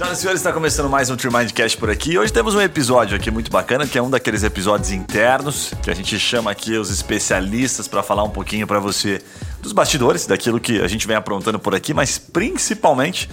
Senhoras e senhores, está começando mais um Tremindcast por aqui. Hoje temos um episódio aqui muito bacana, que é um daqueles episódios internos, que a gente chama aqui os especialistas para falar um pouquinho para você dos bastidores, daquilo que a gente vem aprontando por aqui, mas principalmente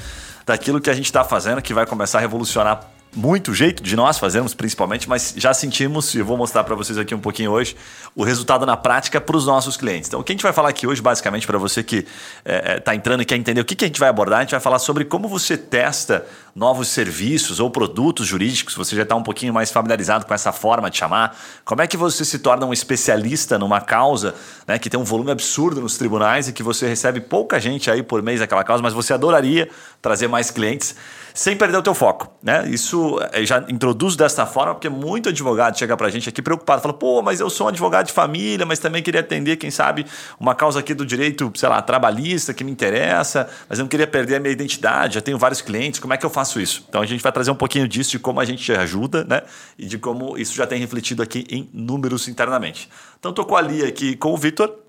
daquilo que a gente está fazendo, que vai começar a revolucionar muito jeito de nós fazermos, principalmente, mas já sentimos, e vou mostrar para vocês aqui um pouquinho hoje, o resultado na prática para os nossos clientes. Então, o que a gente vai falar aqui hoje, basicamente, para você que está é, é tá entrando e quer entender o que, que a gente vai abordar, a gente vai falar sobre como você testa novos serviços ou produtos jurídicos, você já está um pouquinho mais familiarizado com essa forma de chamar, como é que você se torna um especialista numa causa né, que tem um volume absurdo nos tribunais e que você recebe pouca gente aí por mês daquela causa, mas você adoraria trazer mais clientes sem perder o teu foco, né? Isso eh, já introduz desta forma, porque muito advogado chega pra gente aqui preocupado, fala, pô, mas eu sou um advogado de família, mas também queria atender, quem sabe, uma causa aqui do direito, sei lá, trabalhista que me interessa, mas eu não queria perder a minha identidade, já tenho vários clientes, como é que eu faço isso? Então a gente vai trazer um pouquinho disso, de como a gente ajuda, né? E de como isso já tem refletido aqui em números internamente. Então tô com a Lia aqui com o Vitor,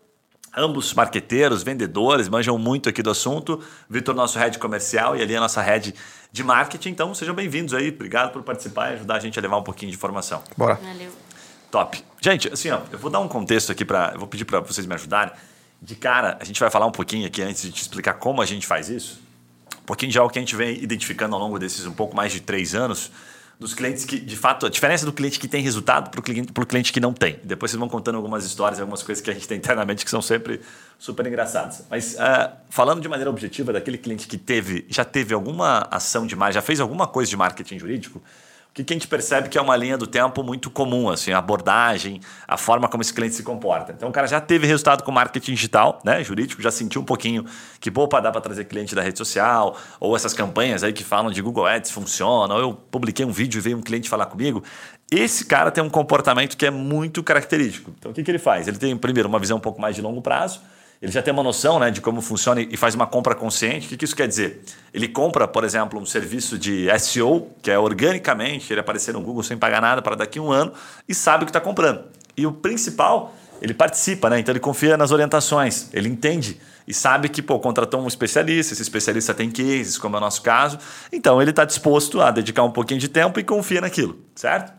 ambos marqueteiros, vendedores, manjam muito aqui do assunto. Vitor, nosso head comercial, e ali a nossa head de marketing. Então, sejam bem-vindos aí. Obrigado por participar e ajudar a gente a levar um pouquinho de informação. Bora. Valeu. Top. Gente, assim, ó, eu vou dar um contexto aqui para, eu vou pedir para vocês me ajudarem. De cara, a gente vai falar um pouquinho aqui antes de te explicar como a gente faz isso. Um pouquinho de algo que a gente vem identificando ao longo desses um pouco mais de três anos dos clientes que, de fato, a diferença do cliente que tem resultado para o cliente, cliente que não tem. Depois vocês vão contando algumas histórias, algumas coisas que a gente tem internamente que são sempre super engraçadas. Mas uh, falando de maneira objetiva daquele cliente que teve, já teve alguma ação de marketing, já fez alguma coisa de marketing jurídico, que, que a gente percebe que é uma linha do tempo muito comum, assim, a abordagem, a forma como esse cliente se comporta. Então o cara já teve resultado com marketing digital, né, jurídico, já sentiu um pouquinho que, pô, dá para trazer cliente da rede social, ou essas campanhas aí que falam de Google Ads funcionam, ou eu publiquei um vídeo e veio um cliente falar comigo. Esse cara tem um comportamento que é muito característico. Então o que, que ele faz? Ele tem, primeiro, uma visão um pouco mais de longo prazo, ele já tem uma noção né, de como funciona e faz uma compra consciente. O que, que isso quer dizer? Ele compra, por exemplo, um serviço de SEO, que é organicamente ele aparecer no Google sem pagar nada para daqui a um ano e sabe o que está comprando. E o principal, ele participa, né? então ele confia nas orientações, ele entende e sabe que pô, contratou um especialista, esse especialista tem cases, como é o nosso caso, então ele está disposto a dedicar um pouquinho de tempo e confia naquilo, certo?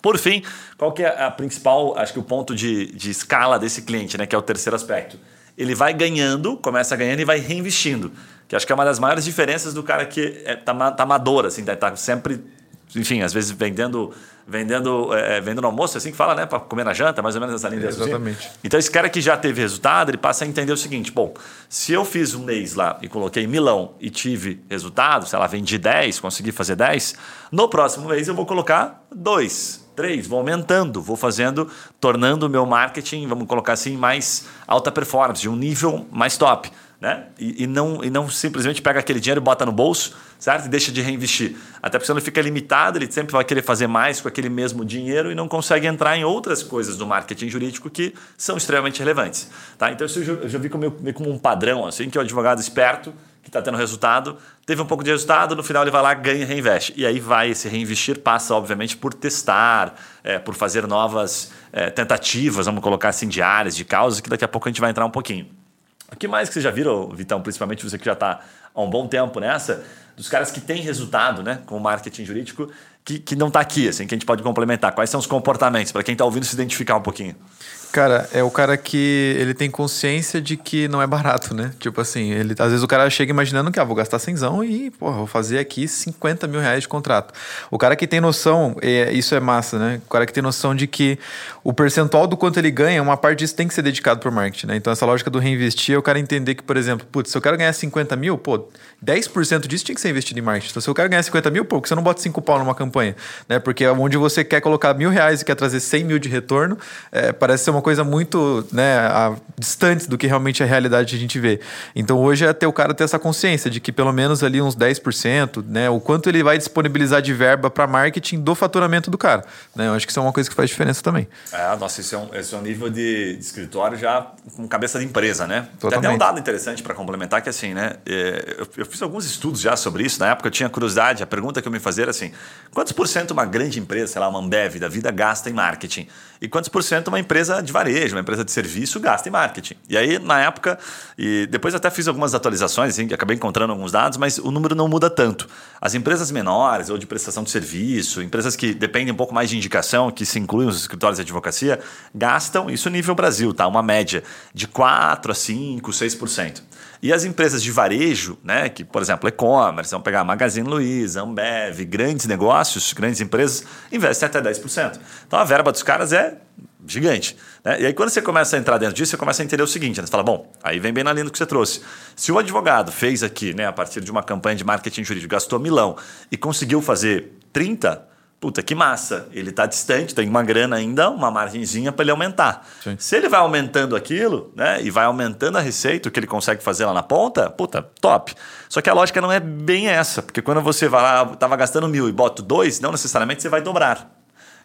Por fim, qual que é a principal, acho que o ponto de, de escala desse cliente, né, que é o terceiro aspecto? Ele vai ganhando, começa ganhando e vai reinvestindo. Que acho que é uma das maiores diferenças do cara que é, tá, tá amador, assim, tá, tá sempre, enfim, às vezes vendendo vendendo, é, é vendendo almoço, assim que fala, né? Para comer na janta, mais ou menos essa linha é, Exatamente. Então, esse cara que já teve resultado, ele passa a entender o seguinte: bom, se eu fiz um mês lá e coloquei milão e tive resultado, sei lá, vendi 10, consegui fazer 10, no próximo mês eu vou colocar 2 três, vou aumentando, vou fazendo, tornando o meu marketing, vamos colocar assim, mais alta performance, de um nível mais top. Né? E, e, não, e não simplesmente pega aquele dinheiro e bota no bolso, certo? E deixa de reinvestir. Até porque não fica limitado, ele sempre vai querer fazer mais com aquele mesmo dinheiro e não consegue entrar em outras coisas do marketing jurídico que são extremamente relevantes. Tá? Então isso eu já, vi como, meio como um padrão, assim, que o advogado esperto que está tendo resultado, teve um pouco de resultado, no final ele vai lá, ganha e reinveste. E aí vai esse reinvestir, passa, obviamente, por testar, é, por fazer novas é, tentativas, vamos colocar assim, de áreas, de causas, que daqui a pouco a gente vai entrar um pouquinho. O que mais que você já viram, Vitão, principalmente você que já está há um bom tempo nessa, dos caras que têm resultado né, com o marketing jurídico, que, que não está aqui, assim, que a gente pode complementar? Quais são os comportamentos, para quem está ouvindo se identificar um pouquinho? Cara, é o cara que ele tem consciência de que não é barato, né? Tipo assim, ele, às vezes o cara chega imaginando que ah, vou gastar cenzão e, porra, vou fazer aqui 50 mil reais de contrato. O cara que tem noção, é, isso é massa, né? O cara que tem noção de que o percentual do quanto ele ganha, uma parte disso tem que ser dedicado pro marketing, né? Então essa lógica do reinvestir é o cara entender que, por exemplo, putz, se eu quero ganhar 50 mil, pô, 10% disso tinha que ser investido em marketing. Então se eu quero ganhar 50 mil, pô, que você não bota 5 pau numa campanha, né? Porque onde você quer colocar mil reais e quer trazer 100 mil de retorno, é, parece ser uma coisa muito né, a, distante do que realmente é a realidade que a gente vê. Então hoje é ter o cara ter essa consciência de que pelo menos ali uns 10%, né, o quanto ele vai disponibilizar de verba para marketing do faturamento do cara. Né? Eu acho que isso é uma coisa que faz diferença também. É, nossa, esse é um, esse é um nível de, de escritório já com cabeça de empresa, né? Totalmente. Tem até um dado interessante para complementar que assim, né? É, eu, fiz alguns estudos já sobre isso. Na época eu tinha curiosidade. A pergunta que eu me fazia era assim: quantos por cento uma grande empresa, sei lá, uma Ambev da vida, gasta em marketing? E quantos por cento uma empresa de varejo, uma empresa de serviço, gasta em marketing? E aí, na época, e depois até fiz algumas atualizações, assim, acabei encontrando alguns dados, mas o número não muda tanto. As empresas menores ou de prestação de serviço, empresas que dependem um pouco mais de indicação, que se incluem os escritórios de advocacia, gastam, isso nível Brasil, tá? Uma média de 4 a 5, 6%. E as empresas de varejo, né, que, por exemplo, e-commerce, vamos pegar Magazine Luiza, Ambev, grandes negócios, grandes empresas, investem até 10%. Então a verba dos caras é gigante. Né? E aí, quando você começa a entrar dentro disso, você começa a entender o seguinte: né? você fala, bom, aí vem bem na linha do que você trouxe. Se o advogado fez aqui, né, a partir de uma campanha de marketing jurídico, gastou milão e conseguiu fazer 30, Puta, que massa. Ele está distante, tem uma grana ainda, uma margenzinha para ele aumentar. Sim. Se ele vai aumentando aquilo, né, e vai aumentando a receita, o que ele consegue fazer lá na ponta, puta, top. Só que a lógica não é bem essa, porque quando você vai lá, tava gastando mil e bota dois, não necessariamente você vai dobrar.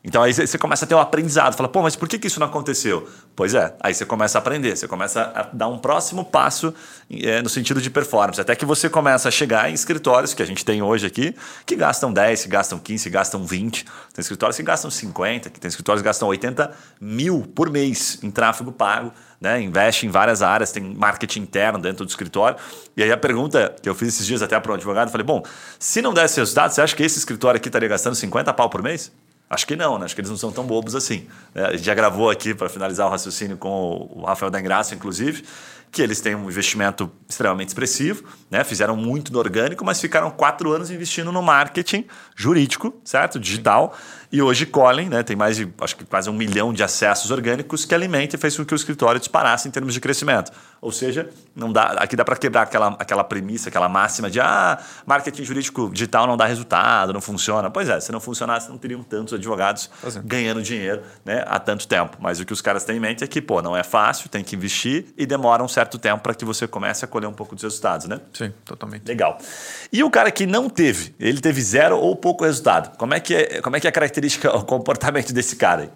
Então aí você começa a ter um aprendizado, fala, pô, mas por que, que isso não aconteceu? Pois é, aí você começa a aprender, você começa a dar um próximo passo é, no sentido de performance, até que você começa a chegar em escritórios que a gente tem hoje aqui, que gastam 10, que gastam 15, que gastam 20, tem escritórios que gastam 50, que tem escritórios que gastam 80 mil por mês em tráfego pago, né? investe em várias áreas, tem marketing interno dentro do escritório. E aí a pergunta que eu fiz esses dias até para um advogado, falei, bom, se não desse resultado, você acha que esse escritório aqui estaria gastando 50 pau por mês? Acho que não, né? acho que eles não são tão bobos assim. É, a gente já gravou aqui para finalizar o raciocínio com o Rafael da Engraça, inclusive, que eles têm um investimento extremamente expressivo, né? fizeram muito no orgânico, mas ficaram quatro anos investindo no marketing jurídico, certo? Digital. E hoje colhem, né, tem mais de, acho que quase um milhão de acessos orgânicos que alimenta e fez com que o escritório disparasse em termos de crescimento. Ou seja, não dá, aqui dá para quebrar aquela, aquela premissa, aquela máxima de ah, marketing jurídico digital não dá resultado, não funciona. Pois é, se não funcionasse, não teriam tantos advogados é. ganhando dinheiro né, há tanto tempo. Mas o que os caras têm em mente é que, pô, não é fácil, tem que investir e demora um certo tempo para que você comece a colher um pouco dos resultados, né? Sim, totalmente. Legal. E o cara que não teve, ele teve zero ou pouco resultado. Como é que é, como é, que é a característica o comportamento desse cara aí?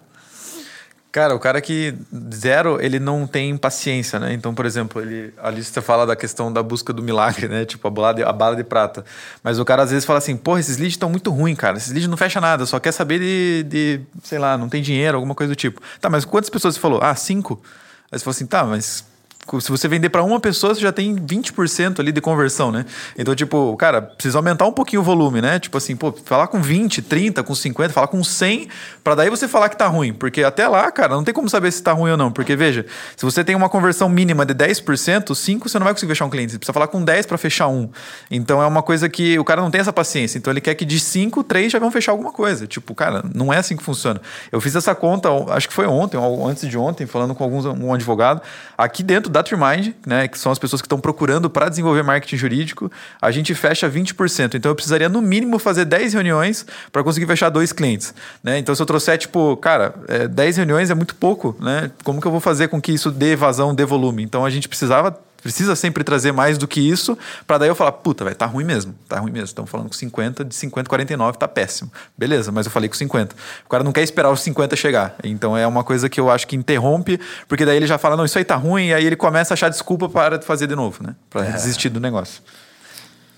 Cara, o cara que zero, ele não tem paciência, né? Então, por exemplo, ele, ali você fala da questão da busca do milagre, né? Tipo, a bala de, a bala de prata. Mas o cara às vezes fala assim, porra, esses leads estão muito ruins, cara. Esses leads não fecha nada, só quer saber de, de, sei lá, não tem dinheiro, alguma coisa do tipo. Tá, mas quantas pessoas você falou? Ah, cinco? Aí você falou assim, tá, mas se você vender para uma pessoa, você já tem 20% ali de conversão, né? Então, tipo, cara, precisa aumentar um pouquinho o volume, né? Tipo assim, pô, falar com 20, 30, com 50, falar com 100, para daí você falar que tá ruim. Porque até lá, cara, não tem como saber se tá ruim ou não. Porque, veja, se você tem uma conversão mínima de 10%, 5 você não vai conseguir fechar um cliente. Você precisa falar com 10 para fechar um. Então, é uma coisa que o cara não tem essa paciência. Então, ele quer que de 5, 3 já vão fechar alguma coisa. Tipo, cara, não é assim que funciona. Eu fiz essa conta, acho que foi ontem, ou antes de ontem, falando com alguns, um advogado, aqui dentro da Trimind, né, que são as pessoas que estão procurando para desenvolver marketing jurídico, a gente fecha 20%. Então eu precisaria no mínimo fazer 10 reuniões para conseguir fechar dois clientes, né? Então se eu trouxer tipo, cara, é, 10 reuniões é muito pouco, né? Como que eu vou fazer com que isso dê evasão, dê volume? Então a gente precisava precisa sempre trazer mais do que isso, para daí eu falar, puta, vai tá ruim mesmo, tá ruim mesmo. Estamos falando com 50, de 50 49 tá péssimo. Beleza, mas eu falei com 50. O cara não quer esperar os 50 chegar. Então é uma coisa que eu acho que interrompe, porque daí ele já fala, não, isso aí tá ruim, e aí ele começa a achar desculpa para fazer de novo, né? Para é. desistir do negócio.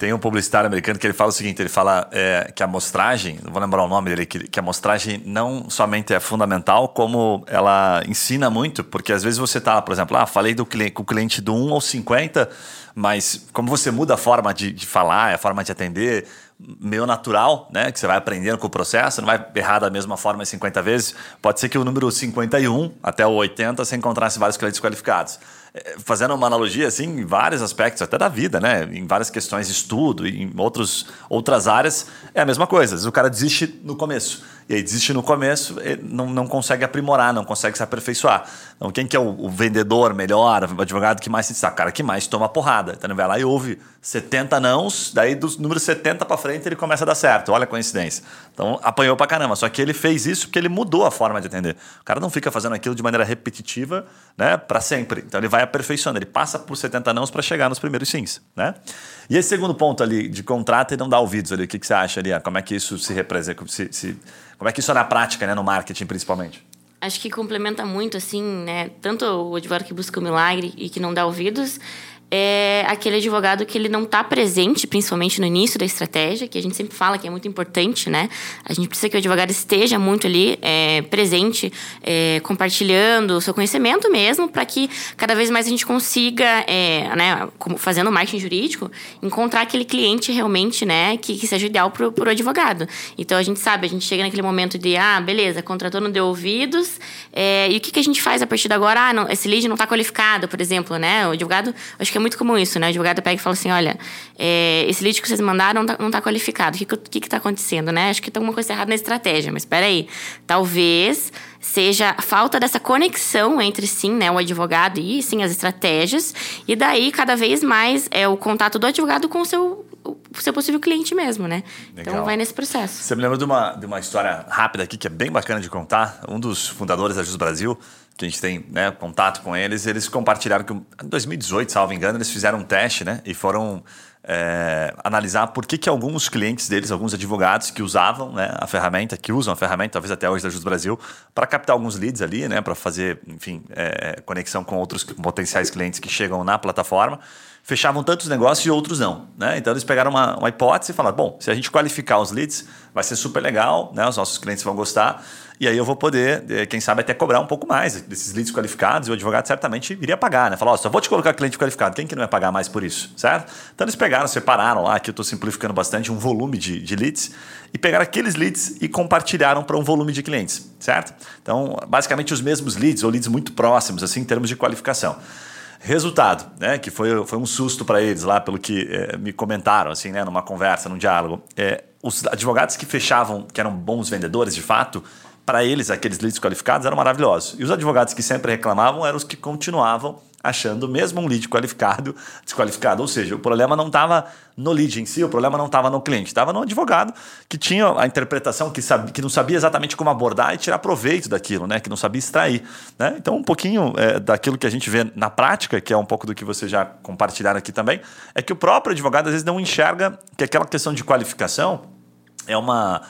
Tem um publicitário americano que ele fala o seguinte: ele fala é, que a amostragem, não vou lembrar o nome dele, que, que a amostragem não somente é fundamental, como ela ensina muito, porque às vezes você está, por exemplo, ah, falei do cliente, com o cliente do 1 ou 50, mas como você muda a forma de, de falar, a forma de atender, meio natural, né? Que você vai aprendendo com o processo, não vai errar da mesma forma 50 vezes. Pode ser que o número 51 até o 80 você encontrasse vários clientes qualificados. É, fazendo uma analogia assim em vários aspectos até da vida né em várias questões de estudo em outros outras áreas é a mesma coisa o cara desiste no começo e aí desiste no começo, não, não consegue aprimorar, não consegue se aperfeiçoar. Então, quem que é o, o vendedor melhor, o advogado que mais se destaca? O cara que mais toma porrada. Então, ele vai lá e ouve 70 nãos, daí dos números 70 para frente ele começa a dar certo. Olha a coincidência. Então, apanhou para caramba. Só que ele fez isso porque ele mudou a forma de atender. O cara não fica fazendo aquilo de maneira repetitiva né, para sempre. Então, ele vai aperfeiçoando. Ele passa por 70 nãos para chegar nos primeiros sims. Né? E esse segundo ponto ali, de contrato e não dar ouvidos ali, o que, que você acha ali? Como é que isso se representa? Se, se como é que isso é na prática, né, no marketing principalmente? Acho que complementa muito, assim, né? Tanto o advogado que busca o milagre e que não dá ouvidos, é aquele advogado que ele não está presente, principalmente no início da estratégia, que a gente sempre fala que é muito importante, né? A gente precisa que o advogado esteja muito ali é, presente, é, compartilhando o seu conhecimento mesmo, para que cada vez mais a gente consiga, é, né, fazendo marketing jurídico, encontrar aquele cliente realmente, né, que, que seja ideal para o advogado. Então a gente sabe, a gente chega naquele momento de, ah, beleza, contratou, não deu ouvidos, é, e o que, que a gente faz a partir de agora? Ah, não, esse lead não está qualificado, por exemplo, né? O advogado, acho que é muito comum isso, né? O advogado pega e fala assim: olha, é, esse lead que vocês mandaram não está tá qualificado. O que está acontecendo, né? Acho que tem alguma coisa errada na estratégia, mas espera aí. Talvez seja a falta dessa conexão entre sim, né, o advogado e sim as estratégias, e daí cada vez mais é o contato do advogado com o seu o seu possível cliente mesmo, né? Então, Legal. Então vai nesse processo. Você me lembra de uma, de uma história rápida aqui que é bem bacana de contar. Um dos fundadores da Jus Brasil, que a gente tem né, contato com eles, eles compartilharam que em 2018, salvo engano, eles fizeram um teste né, e foram é, analisar por que, que alguns clientes deles, alguns advogados que usavam né, a ferramenta, que usam a ferramenta, talvez até hoje da Jus Brasil, para captar alguns leads ali, né, para fazer, enfim, é, conexão com outros potenciais clientes que chegam na plataforma, fechavam tantos negócios e outros não. Né? Então eles pegaram uma, uma hipótese e falaram: bom, se a gente qualificar os leads, vai ser super legal, né? os nossos clientes vão gostar. E aí eu vou poder, eh, quem sabe, até cobrar um pouco mais desses leads qualificados e o advogado certamente iria pagar, né? Falar, ó, só vou te colocar cliente qualificado, quem que não vai pagar mais por isso, certo? Então eles pegaram, separaram lá, aqui eu estou simplificando bastante, um volume de, de leads e pegaram aqueles leads e compartilharam para um volume de clientes, certo? Então, basicamente os mesmos leads ou leads muito próximos, assim, em termos de qualificação. Resultado, né, que foi, foi um susto para eles lá, pelo que é, me comentaram, assim, né, numa conversa, num diálogo. É, os advogados que fechavam, que eram bons vendedores de fato, para eles, aqueles leads qualificados eram maravilhosos. E os advogados que sempre reclamavam eram os que continuavam achando mesmo um lead qualificado desqualificado. Ou seja, o problema não estava no lead em si, o problema não estava no cliente, estava no advogado que tinha a interpretação, que, que não sabia exatamente como abordar e tirar proveito daquilo, né? que não sabia extrair. Né? Então, um pouquinho é, daquilo que a gente vê na prática, que é um pouco do que vocês já compartilharam aqui também, é que o próprio advogado às vezes não enxerga que aquela questão de qualificação é uma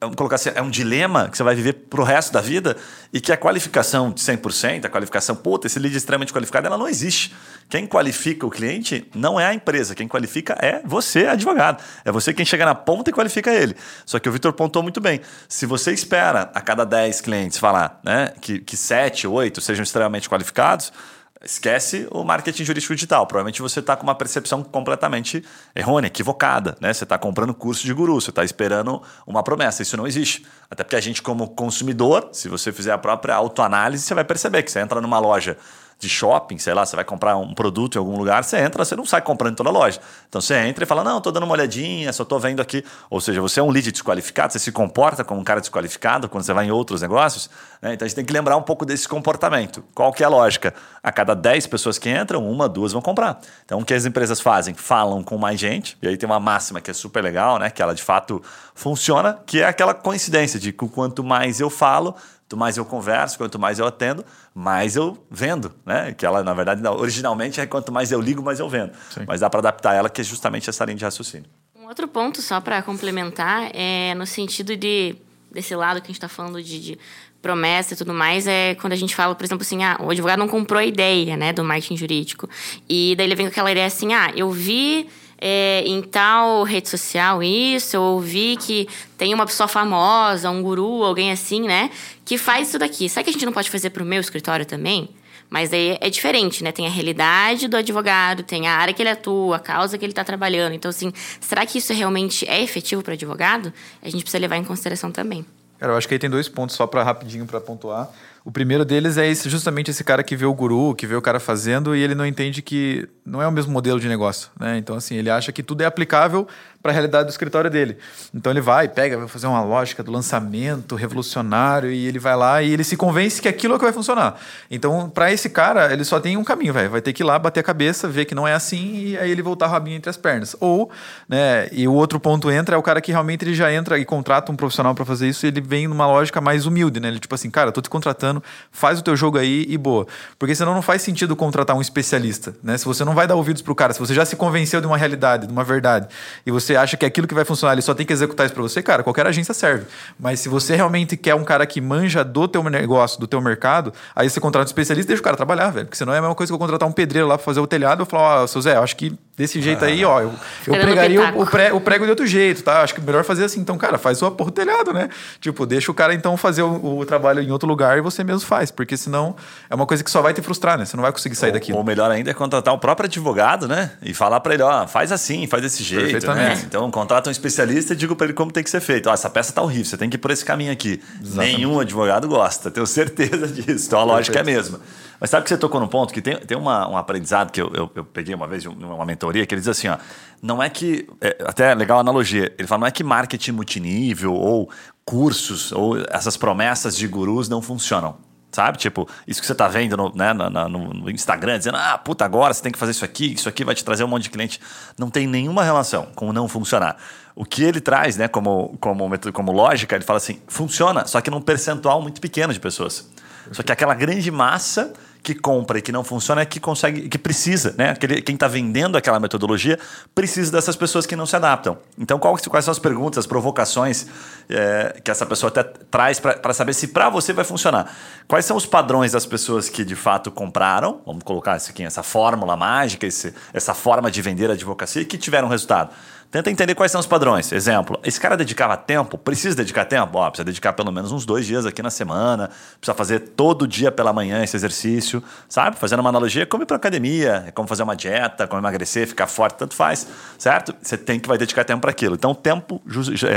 vamos colocar assim, é um dilema que você vai viver pro resto da vida e que a qualificação de 100%, a qualificação, puta, esse lead extremamente qualificado, ela não existe. Quem qualifica o cliente não é a empresa, quem qualifica é você, advogado. É você quem chega na ponta e qualifica ele. Só que o Vitor pontou muito bem. Se você espera a cada 10 clientes falar né, que, que 7, 8 sejam extremamente qualificados, Esquece o marketing jurídico digital. Provavelmente você está com uma percepção completamente errônea, equivocada. Né? Você está comprando curso de guru, você está esperando uma promessa. Isso não existe. Até porque a gente, como consumidor, se você fizer a própria autoanálise, você vai perceber que você entra numa loja de shopping, sei lá, você vai comprar um produto em algum lugar, você entra, você não sai comprando toda a loja. Então você entra e fala: Não, estou dando uma olhadinha, só estou vendo aqui. Ou seja, você é um lead desqualificado, você se comporta como um cara desqualificado quando você vai em outros negócios. Né? Então a gente tem que lembrar um pouco desse comportamento. Qual que é a lógica? A cada 10 pessoas que entram, uma, duas vão comprar. Então o que as empresas fazem? Falam com mais gente, e aí tem uma máxima que é super legal, né? Que ela de fato funciona, que é aquela coincidência de que quanto mais eu falo, quanto mais eu converso, quanto mais eu atendo, mais eu vendo, né? Que ela, na verdade, originalmente é quanto mais eu ligo, mais eu vendo. Sim. Mas dá para adaptar ela, que é justamente essa linha de raciocínio. Um outro ponto, só para complementar, é no sentido de desse lado que a gente está falando de, de, promessa e tudo mais, é quando a gente fala, por exemplo, assim, ah, o advogado não comprou a ideia, né, do marketing jurídico. E daí ele vem com aquela ideia assim, ah, eu vi é, em tal rede social isso, eu ouvi que tem uma pessoa famosa, um guru, alguém assim, né? Que faz isso daqui. Será que a gente não pode fazer para o meu escritório também? Mas aí é diferente, né? Tem a realidade do advogado, tem a área que ele atua, a causa que ele está trabalhando. Então, assim, será que isso realmente é efetivo para o advogado? A gente precisa levar em consideração também. Cara, eu acho que aí tem dois pontos só para rapidinho para pontuar. O primeiro deles é esse, justamente esse cara que vê o guru, que vê o cara fazendo e ele não entende que não é o mesmo modelo de negócio, né? Então assim, ele acha que tudo é aplicável para a realidade do escritório dele. Então ele vai, pega, vai fazer uma lógica do lançamento revolucionário e ele vai lá e ele se convence que aquilo é que vai funcionar. Então, para esse cara, ele só tem um caminho, véio. vai ter que ir lá bater a cabeça, ver que não é assim e aí ele voltar rabinho entre as pernas. Ou, né, e o outro ponto entra é o cara que realmente ele já entra e contrata um profissional para fazer isso, e ele vem numa lógica mais humilde, né? Ele tipo assim, cara, eu tô te contratando faz o teu jogo aí e boa. Porque senão não faz sentido contratar um especialista, né? Se você não vai dar ouvidos pro cara, se você já se convenceu de uma realidade, de uma verdade, e você acha que aquilo que vai funcionar, ele só tem que executar isso para você, cara, qualquer agência serve. Mas se você realmente quer um cara que manja do teu negócio, do teu mercado, aí você contrata um especialista e deixa o cara trabalhar, velho. Porque senão é a mesma coisa que eu contratar um pedreiro lá para fazer o telhado e falar, ó, oh, seu Zé, eu acho que desse jeito aí, ó, eu, eu pregaria o, o, pré, o, prego de outro jeito, tá? Acho que melhor fazer assim. Então, cara, faz o porra do telhado, né? Tipo, deixa o cara então fazer o, o, trabalho em outro lugar e você mesmo faz, porque senão é uma coisa que só vai te frustrar, né? Você não vai conseguir sair daqui. Ou melhor ainda é contratar o próprio advogado, né? E falar para ele, ó, faz assim, faz desse jeito, né? Então, contrata um especialista e diga para ele como tem que ser feito. Ó, essa peça tá horrível, você tem que ir por esse caminho aqui. Exatamente. Nenhum advogado gosta, tenho certeza disso. Então, a lógica é a mesma. Mas sabe que você tocou num ponto que tem, tem uma, um aprendizado que eu, eu, eu peguei uma vez, uma mentoria, que ele diz assim, ó, não é que, é, até é legal a analogia, ele fala, não é que marketing multinível ou cursos ou essas promessas de gurus não funcionam. Sabe? Tipo, isso que você está vendo no, né, no, no, Instagram, dizendo, ah, puta, agora você tem que fazer isso aqui, isso aqui vai te trazer um monte de cliente. Não tem nenhuma relação com não funcionar. O que ele traz, né, como, como, como lógica, ele fala assim: funciona, só que num percentual muito pequeno de pessoas. Só que aquela grande massa que compra e que não funciona é que consegue, que precisa, né? Aquele, quem está vendendo aquela metodologia precisa dessas pessoas que não se adaptam. Então, qual, quais são as perguntas, as provocações é, que essa pessoa até traz para saber se para você vai funcionar? Quais são os padrões das pessoas que de fato compraram? Vamos colocar isso aqui, essa fórmula mágica, esse, essa forma de vender a advocacia e que tiveram resultado. Tenta entender quais são os padrões. Exemplo, esse cara dedicava tempo? Precisa dedicar tempo? Ó, precisa dedicar pelo menos uns dois dias aqui na semana, precisa fazer todo dia pela manhã esse exercício, sabe? Fazendo uma analogia, come para academia, é como fazer uma dieta, como emagrecer, ficar forte, tanto faz, certo? Você tem que vai dedicar tempo para aquilo. Então, o tempo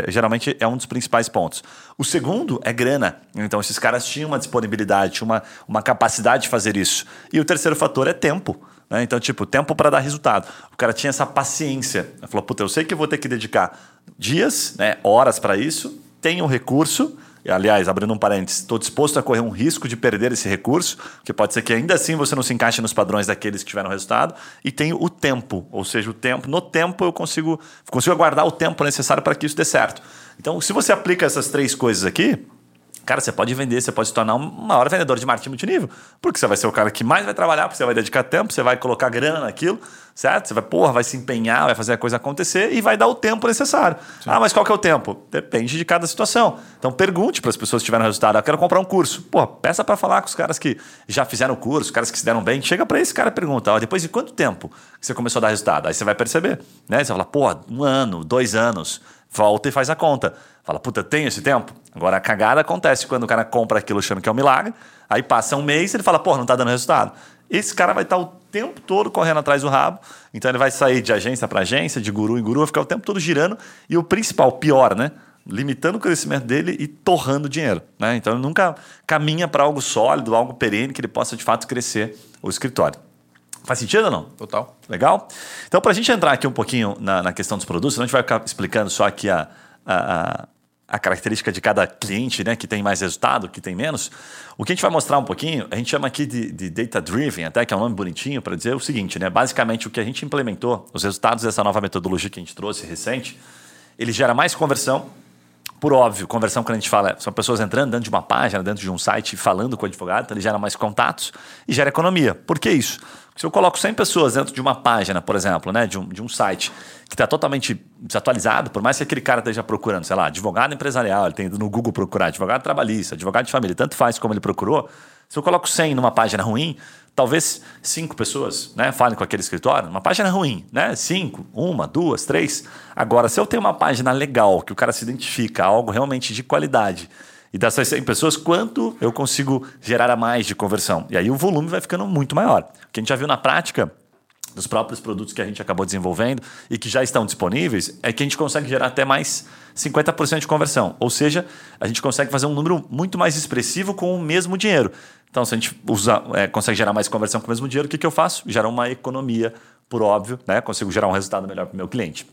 geralmente é um dos principais pontos. O segundo é grana. Então, esses caras tinham uma disponibilidade, tinham uma, uma capacidade de fazer isso. E o terceiro fator é tempo. Né? Então, tipo, tempo para dar resultado. O cara tinha essa paciência. Ele falou, puta, eu sei que vou ter que dedicar dias, né, horas para isso, tenho um recurso, e, aliás, abrindo um parênteses, estou disposto a correr um risco de perder esse recurso, que pode ser que ainda assim você não se encaixe nos padrões daqueles que tiveram resultado, e tenho o tempo, ou seja, o tempo, no tempo eu consigo, consigo aguardar o tempo necessário para que isso dê certo. Então, se você aplica essas três coisas aqui, Cara, você pode vender, você pode se tornar um maior vendedor de marketing multinível, porque você vai ser o cara que mais vai trabalhar, porque você vai dedicar tempo, você vai colocar grana naquilo, certo? Você vai, porra, vai se empenhar, vai fazer a coisa acontecer e vai dar o tempo necessário. Sim. Ah, mas qual que é o tempo? Depende de cada situação. Então pergunte para as pessoas que tiveram resultado. Eu quero comprar um curso. Pô, peça para falar com os caras que já fizeram o curso, os caras que se deram bem. Chega para esse cara e pergunta, ó, depois de quanto tempo você começou a dar resultado? Aí você vai perceber, né? Você vai falar, pô, um ano, dois anos volta e faz a conta. Fala, puta, tem esse tempo? Agora a cagada acontece quando o cara compra aquilo achando que é um milagre, aí passa um mês e ele fala, pô, não tá dando resultado. Esse cara vai estar o tempo todo correndo atrás do rabo, então ele vai sair de agência para agência, de guru em guru, vai ficar o tempo todo girando, e o principal, pior, né? Limitando o crescimento dele e torrando dinheiro. Né? Então ele nunca caminha para algo sólido, algo perene, que ele possa de fato crescer o escritório. Faz sentido ou não? Total. Legal? Então, para a gente entrar aqui um pouquinho na, na, questão dos produtos, senão a gente vai ficar explicando só aqui a, a, a característica de cada cliente, né, que tem mais resultado, que tem menos. O que a gente vai mostrar um pouquinho, a gente chama aqui de, de data driven, até que é um nome bonitinho para dizer o seguinte, né? Basicamente, o que a gente implementou, os resultados dessa nova metodologia que a gente trouxe recente, ele gera mais conversão por óbvio, conversão quando a gente fala, são pessoas entrando dentro de uma página, dentro de um site, falando com o advogado, então ele gera mais contatos e gera economia. Por que isso? Se eu coloco 100 pessoas dentro de uma página, por exemplo, né, de, um, de um site que está totalmente desatualizado, por mais que aquele cara esteja procurando, sei lá, advogado empresarial, ele tem no Google procurar advogado trabalhista, advogado de família, tanto faz como ele procurou, se eu coloco 100 numa página ruim, talvez cinco pessoas né, falem com aquele escritório. Uma página ruim, né? Cinco, uma, duas, três. Agora, se eu tenho uma página legal, que o cara se identifica, algo realmente de qualidade, e dessas 100 pessoas, quanto eu consigo gerar a mais de conversão? E aí o volume vai ficando muito maior. O que a gente já viu na prática dos próprios produtos que a gente acabou desenvolvendo e que já estão disponíveis, é que a gente consegue gerar até mais 50% de conversão. Ou seja, a gente consegue fazer um número muito mais expressivo com o mesmo dinheiro. Então, se a gente usa, é, consegue gerar mais conversão com o mesmo dinheiro, o que, que eu faço? Gera uma economia, por óbvio, né? consigo gerar um resultado melhor para o meu cliente.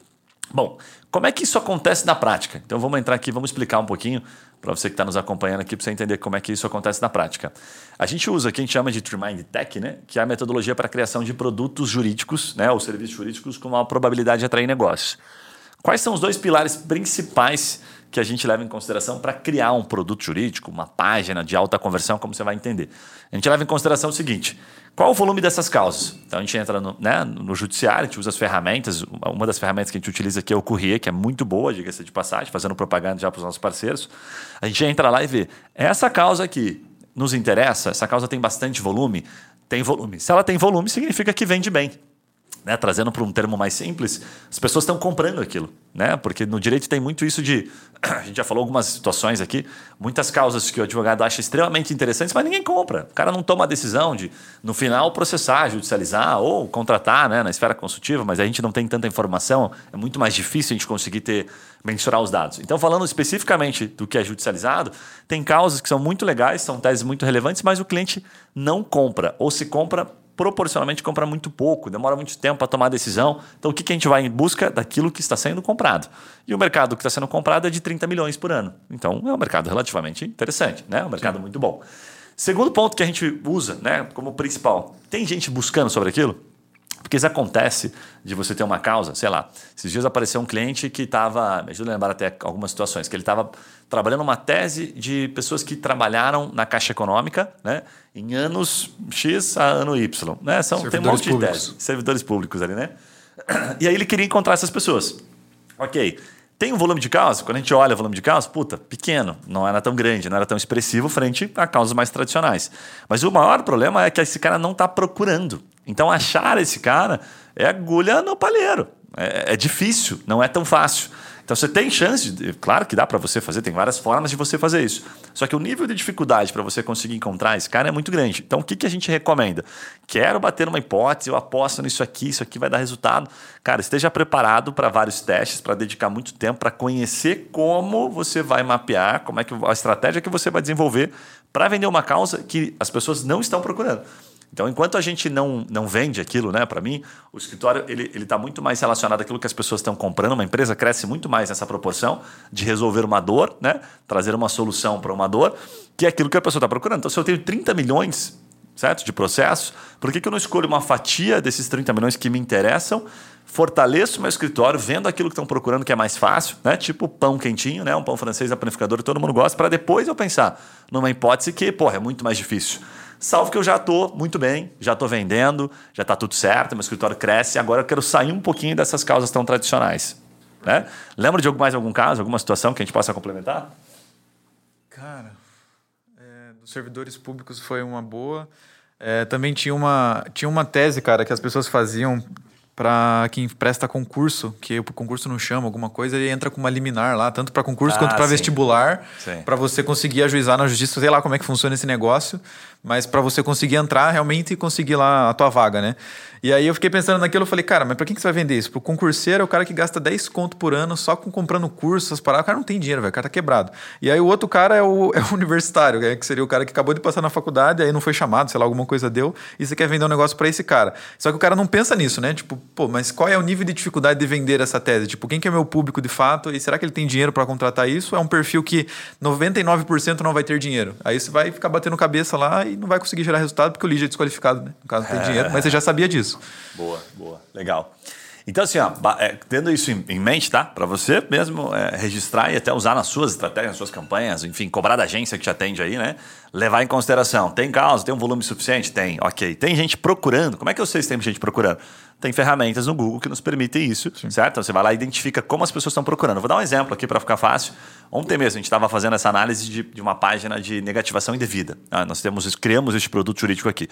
Bom, como é que isso acontece na prática? Então vamos entrar aqui, vamos explicar um pouquinho para você que está nos acompanhando aqui, para você entender como é que isso acontece na prática. A gente usa o que a gente chama de Trimind Tech, né? que é a metodologia para a criação de produtos jurídicos né? ou serviços jurídicos com uma probabilidade de atrair negócios. Quais são os dois pilares principais que a gente leva em consideração para criar um produto jurídico, uma página de alta conversão, como você vai entender? A gente leva em consideração o seguinte: qual o volume dessas causas? Então a gente entra no, né, no judiciário, a gente usa as ferramentas. Uma das ferramentas que a gente utiliza aqui é o Courrier, que é muito boa, diga-se de passagem, fazendo propaganda já para os nossos parceiros. A gente entra lá e vê essa causa aqui nos interessa, essa causa tem bastante volume, tem volume. Se ela tem volume, significa que vende bem né, trazendo para um termo mais simples, as pessoas estão comprando aquilo, né? Porque no direito tem muito isso de, a gente já falou algumas situações aqui, muitas causas que o advogado acha extremamente interessantes, mas ninguém compra. O cara não toma a decisão de, no final, processar, judicializar ou contratar, né, na esfera consultiva, mas a gente não tem tanta informação, é muito mais difícil a gente conseguir ter mensurar os dados. Então, falando especificamente do que é judicializado, tem causas que são muito legais, são teses muito relevantes, mas o cliente não compra ou se compra proporcionalmente compra muito pouco, demora muito tempo para tomar a decisão. Então, o que, que a gente vai em busca daquilo que está sendo comprado? E o mercado que está sendo comprado é de 30 milhões por ano. Então, é um mercado relativamente interessante, né? É um mercado Sim. muito bom. Segundo ponto que a gente usa né, como principal: tem gente buscando sobre aquilo? Porque isso acontece de você ter uma causa, sei lá, esses dias apareceu um cliente que estava, me ajuda a lembrar até algumas situações, que ele estava trabalhando uma tese de pessoas que trabalharam na Caixa Econômica, né, em anos X a ano Y, né? São tem um monte públicos. de tese, servidores públicos ali, né? E aí ele queria encontrar essas pessoas. OK. Tem um volume de causa? Quando a gente olha o volume de causa, puta, pequeno, não era tão grande, não era tão expressivo frente a causas mais tradicionais. Mas o maior problema é que esse cara não está procurando. Então, achar esse cara é agulha no palheiro. É, é difícil, não é tão fácil. Então você tem chance, de, claro que dá para você fazer, tem várias formas de você fazer isso. Só que o nível de dificuldade para você conseguir encontrar esse cara é muito grande. Então o que, que a gente recomenda? Quero bater uma hipótese, eu aposto nisso aqui, isso aqui vai dar resultado. Cara, esteja preparado para vários testes, para dedicar muito tempo para conhecer como você vai mapear, como é que a estratégia que você vai desenvolver para vender uma causa que as pessoas não estão procurando. Então, enquanto a gente não, não vende aquilo, né, para mim, o escritório ele está muito mais relacionado àquilo que as pessoas estão comprando. Uma empresa cresce muito mais nessa proporção de resolver uma dor, né, trazer uma solução para uma dor, que é aquilo que a pessoa está procurando. Então, se eu tenho 30 milhões certo, de processos, por que, que eu não escolho uma fatia desses 30 milhões que me interessam, fortaleço meu escritório vendo aquilo que estão procurando que é mais fácil, né? tipo pão quentinho, né? um pão francês da panificadora todo mundo gosta, para depois eu pensar numa hipótese que porra, é muito mais difícil. Salvo que eu já estou muito bem, já estou vendendo, já está tudo certo, meu escritório cresce, agora eu quero sair um pouquinho dessas causas tão tradicionais. Né? Lembra de mais algum caso, alguma situação que a gente possa complementar? Cara, é, dos servidores públicos foi uma boa. É, também tinha uma, tinha uma tese, cara, que as pessoas faziam para quem presta concurso, que o concurso não chama alguma coisa, ele entra com uma liminar lá, tanto para concurso ah, quanto para vestibular, para você conseguir ajuizar na justiça, sei lá como é que funciona esse negócio, mas para você conseguir entrar realmente e conseguir lá a tua vaga, né? E aí eu fiquei pensando naquilo, eu falei, cara, mas para quem que você vai vender isso? Pro concurseiro é o cara que gasta 10 conto por ano só com comprando cursos, essas paradas, o cara não tem dinheiro, velho, o cara tá quebrado. E aí o outro cara é o, é o universitário, que seria o cara que acabou de passar na faculdade, aí não foi chamado, sei lá, alguma coisa deu, e você quer vender um negócio para esse cara. Só que o cara não pensa nisso, né? Tipo, pô, mas qual é o nível de dificuldade de vender essa tese? Tipo, quem que é meu público de fato? E será que ele tem dinheiro para contratar isso? É um perfil que 99% não vai ter dinheiro. Aí você vai ficar batendo cabeça lá e não vai conseguir gerar resultado porque o lead é desqualificado, né? No caso, não tem é. dinheiro, mas você já sabia disso. Boa, boa. Legal. Então, assim, ó, é, tendo isso em mente, tá? Para você mesmo é, registrar e até usar nas suas estratégias, nas suas campanhas, enfim, cobrar da agência que te atende aí, né? Levar em consideração. Tem causa, tem um volume suficiente? Tem, ok. Tem gente procurando. Como é que eu sei se tem gente procurando? Tem ferramentas no Google que nos permitem isso, Sim. certo? Então, você vai lá e identifica como as pessoas estão procurando. vou dar um exemplo aqui para ficar fácil. Ontem mesmo a gente estava fazendo essa análise de, de, uma página de negativação indevida. Ah, nós temos, criamos este produto jurídico aqui.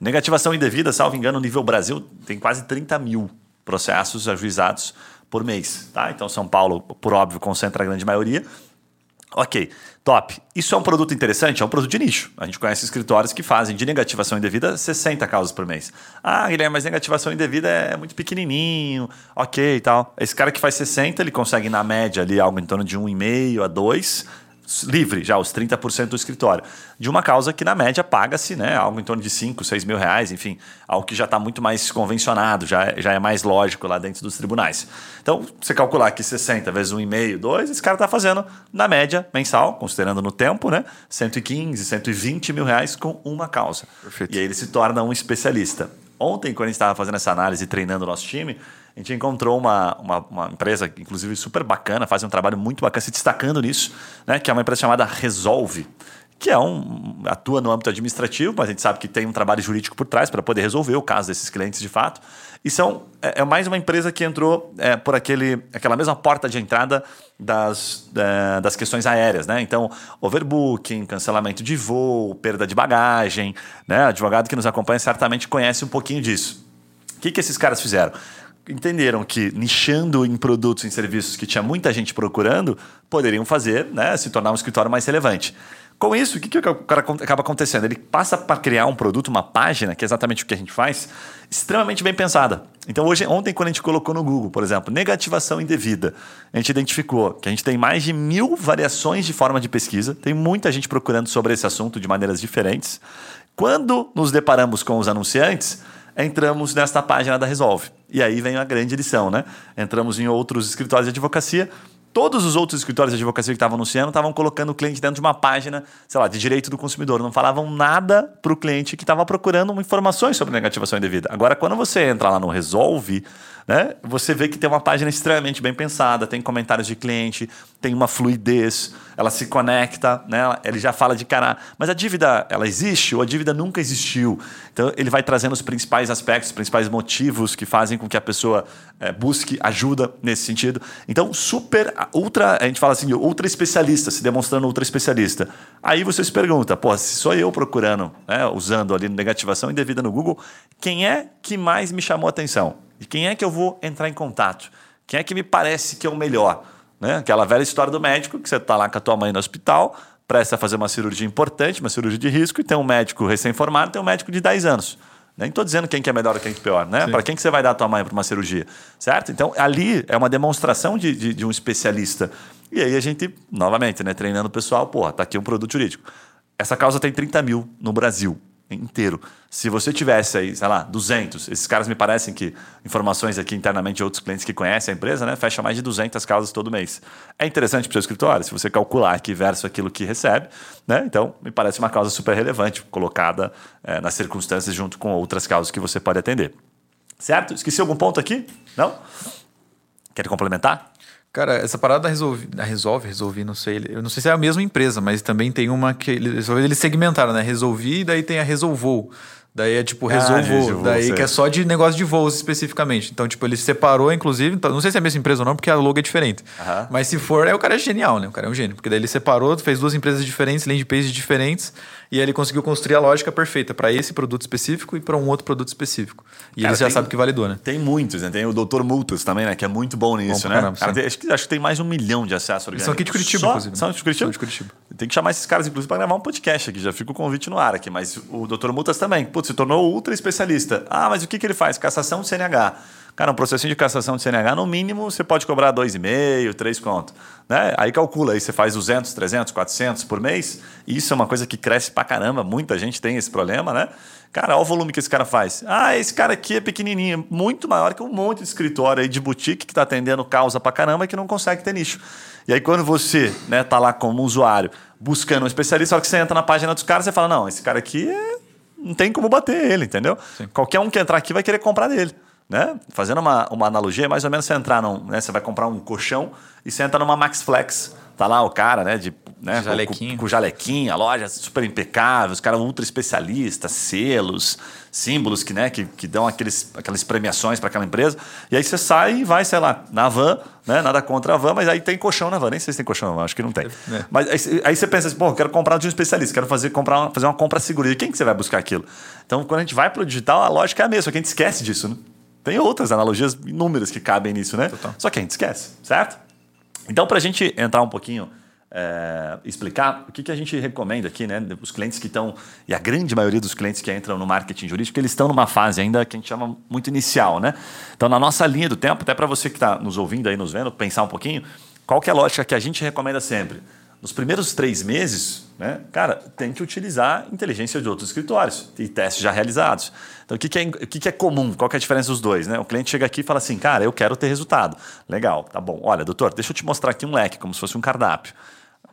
Negativação indevida, salvo engano, no nível Brasil, tem quase 30 mil processos ajuizados por mês. Tá? Então, São Paulo, por óbvio, concentra a grande maioria. Ok, top. Isso é um produto interessante? É um produto de nicho. A gente conhece escritórios que fazem de negativação indevida 60 causas por mês. Ah, Guilherme, mas negativação indevida é muito pequenininho, ok e tal. Esse cara que faz 60, ele consegue, na média, ali algo em torno de 1,5 a 2 livre já, os 30% do escritório, de uma causa que na média paga-se né, algo em torno de 5, 6 mil reais, enfim, algo que já está muito mais convencionado, já, já é mais lógico lá dentro dos tribunais. Então, você calcular que 60 vezes 1,5, 2, esse cara está fazendo, na média, mensal, considerando no tempo, né, 115, 120 mil reais com uma causa. Perfeito. E aí ele se torna um especialista. Ontem, quando a gente estava fazendo essa análise e treinando o nosso time, a gente encontrou uma, uma, uma, empresa, inclusive, super bacana, faz um trabalho muito bacana, se destacando nisso, né? que é uma empresa chamada Resolve, que é um, atua no âmbito administrativo, mas a gente sabe que tem um trabalho jurídico por trás para poder resolver o caso desses clientes de fato. E são, é, é mais uma empresa que entrou é, por aquele, aquela mesma porta de entrada das, é, das questões aéreas. Né? Então, overbooking, cancelamento de voo, perda de bagagem. Né? Advogado que nos acompanha certamente conhece um pouquinho disso. O que, que esses caras fizeram? Entenderam que nichando em produtos e serviços que tinha muita gente procurando, poderiam fazer, né, se tornar um escritório mais relevante. Com isso, o que, que o cara acaba acontecendo? Ele passa para criar um produto, uma página, que é exatamente o que a gente faz, extremamente bem pensada. Então, hoje, ontem, quando a gente colocou no Google, por exemplo, negativação indevida, a gente identificou que a gente tem mais de mil variações de forma de pesquisa, tem muita gente procurando sobre esse assunto de maneiras diferentes. Quando nos deparamos com os anunciantes, entramos nesta página da Resolve. E aí vem a grande lição, né? Entramos em outros escritórios de advocacia. Todos os outros escritórios de advocacia que estavam anunciando estavam colocando o cliente dentro de uma página, sei lá, de direito do consumidor. Não falavam nada para o cliente que estava procurando informações sobre negativação indevida. Agora, quando você entra lá no Resolve, né, você vê que tem uma página extremamente bem pensada, tem comentários de cliente, tem uma fluidez, ela se conecta, né, ele já fala de cara, mas a dívida, ela existe ou a dívida nunca existiu? Então, ele vai trazendo os principais aspectos, os principais motivos que fazem com que a pessoa é, busque ajuda nesse sentido. Então, super, ultra, a gente fala assim, ultra especialista, se demonstrando ultra especialista. Aí você se pergunta, pô, se sou eu procurando, né, usando ali negativação indevida no Google, quem é que mais me chamou a atenção? E quem é que eu vou entrar em contato? Quem é que me parece que é o melhor? Né? Aquela velha história do médico, que você está lá com a tua mãe no hospital, presta a fazer uma cirurgia importante, uma cirurgia de risco, e tem um médico recém-formado, tem um médico de 10 anos. Nem estou dizendo quem que é melhor ou quem que é pior, né? Para quem que você vai dar a tua mãe para uma cirurgia, certo? Então, ali é uma demonstração de, de, de, um especialista. E aí a gente, novamente, né, treinando o pessoal, porra, tá aqui um produto jurídico. Essa causa tem 30 mil no Brasil inteiro. Se você tivesse aí, sei lá, 200, esses caras me parecem que, informações aqui internamente de outros clientes que conhecem a empresa, né, fecha mais de 200 causas todo mês. É interessante para o seu escritório, se você calcular aqui versus aquilo que recebe, né, então me parece uma causa super relevante, colocada é, nas circunstâncias junto com outras causas que você pode atender. Certo? Esqueci algum ponto aqui? Não? Quer complementar? Cara, essa parada da Resolve, da Resolve, Resolvi, não sei, eu não sei se é a mesma empresa, mas também tem uma que eles, eles segmentaram, né? Resolvi e daí tem a Resolvou. Daí é tipo, resolvou. Ah, daí que é só de negócio de voos especificamente. Então, tipo, ele separou, inclusive. Então, não sei se é a mesma empresa ou não, porque a logo é diferente. Mas se for, é o cara é genial, né? O cara é um gênio. Porque daí ele separou, fez duas empresas diferentes, landing pages diferentes. E aí ele conseguiu construir a lógica perfeita para esse produto específico e para um outro produto específico. E Cara, ele já tem, sabe que validou, né? Tem muitos, né? Tem o Dr. Multas também, né? Que é muito bom nisso, bom né? Caramba, Cara, tem, acho, que, acho que tem mais de um milhão de acessos orgânicos. São aqui de Curitiba, Só, inclusive. São de Curitiba? São de Curitiba. Tem que chamar esses caras, inclusive, para gravar um podcast aqui. Já fica o convite no ar aqui. Mas o Dr. Multas também. Putz, se tornou ultra especialista. Ah, mas o que, que ele faz? Cassação de CNH. Cara, um processinho de cassação de CNH, no mínimo, você pode cobrar 2,5, 3 conto. Né? Aí calcula, aí você faz 200, 300, 400 por mês. Isso é uma coisa que cresce pra caramba. Muita gente tem esse problema, né? Cara, olha o volume que esse cara faz. Ah, esse cara aqui é pequenininho, muito maior que um monte de escritório aí de boutique que está atendendo causa pra caramba e que não consegue ter nicho. E aí quando você né, tá lá como usuário buscando um especialista, só que você entra na página dos caras, você fala, não, esse cara aqui é... não tem como bater ele, entendeu? Sim. Qualquer um que entrar aqui vai querer comprar dele. Né? Fazendo uma, uma analogia, é mais ou menos você entrar num, né? Você vai comprar um colchão e você entra numa Max Flex. Tá lá o cara, né? De, né? Jalequinho. Com, com jalequinho, a loja super impecável, os caras ultra especialistas, selos, símbolos que, né, que, que dão aqueles, aquelas premiações para aquela empresa. E aí você sai e vai, sei lá, na van, né? Nada contra a van, mas aí tem colchão na van. Nem sei se tem colchão na van, acho que não tem. É. Mas aí, aí, você pensa assim, pô, quero comprar de um especialista, quero fazer, comprar, fazer uma compra segura. E quem que você vai buscar aquilo? Então, quando a gente vai para o digital, a lógica é a mesma, só que a gente esquece disso, né? Tem outras analogias inúmeras que cabem nisso, né? Total. Só que a gente esquece, certo? Então, para a gente entrar um pouquinho, é, explicar o que, que a gente recomenda aqui, né? Os clientes que estão, e a grande maioria dos clientes que entram no marketing jurídico, eles estão numa fase ainda que a gente chama muito inicial, né? Então, na nossa linha do tempo, até para você que está nos ouvindo aí, nos vendo, pensar um pouquinho, qual que é a lógica que a gente recomenda sempre? Nos primeiros três meses, né, cara, tem que utilizar inteligência de outros escritórios e testes já realizados. Então, o que, que, é, o que, que é comum? Qual que é a diferença dos dois? Né? O cliente chega aqui e fala assim, cara, eu quero ter resultado. Legal, tá bom. Olha, doutor, deixa eu te mostrar aqui um leque, como se fosse um cardápio.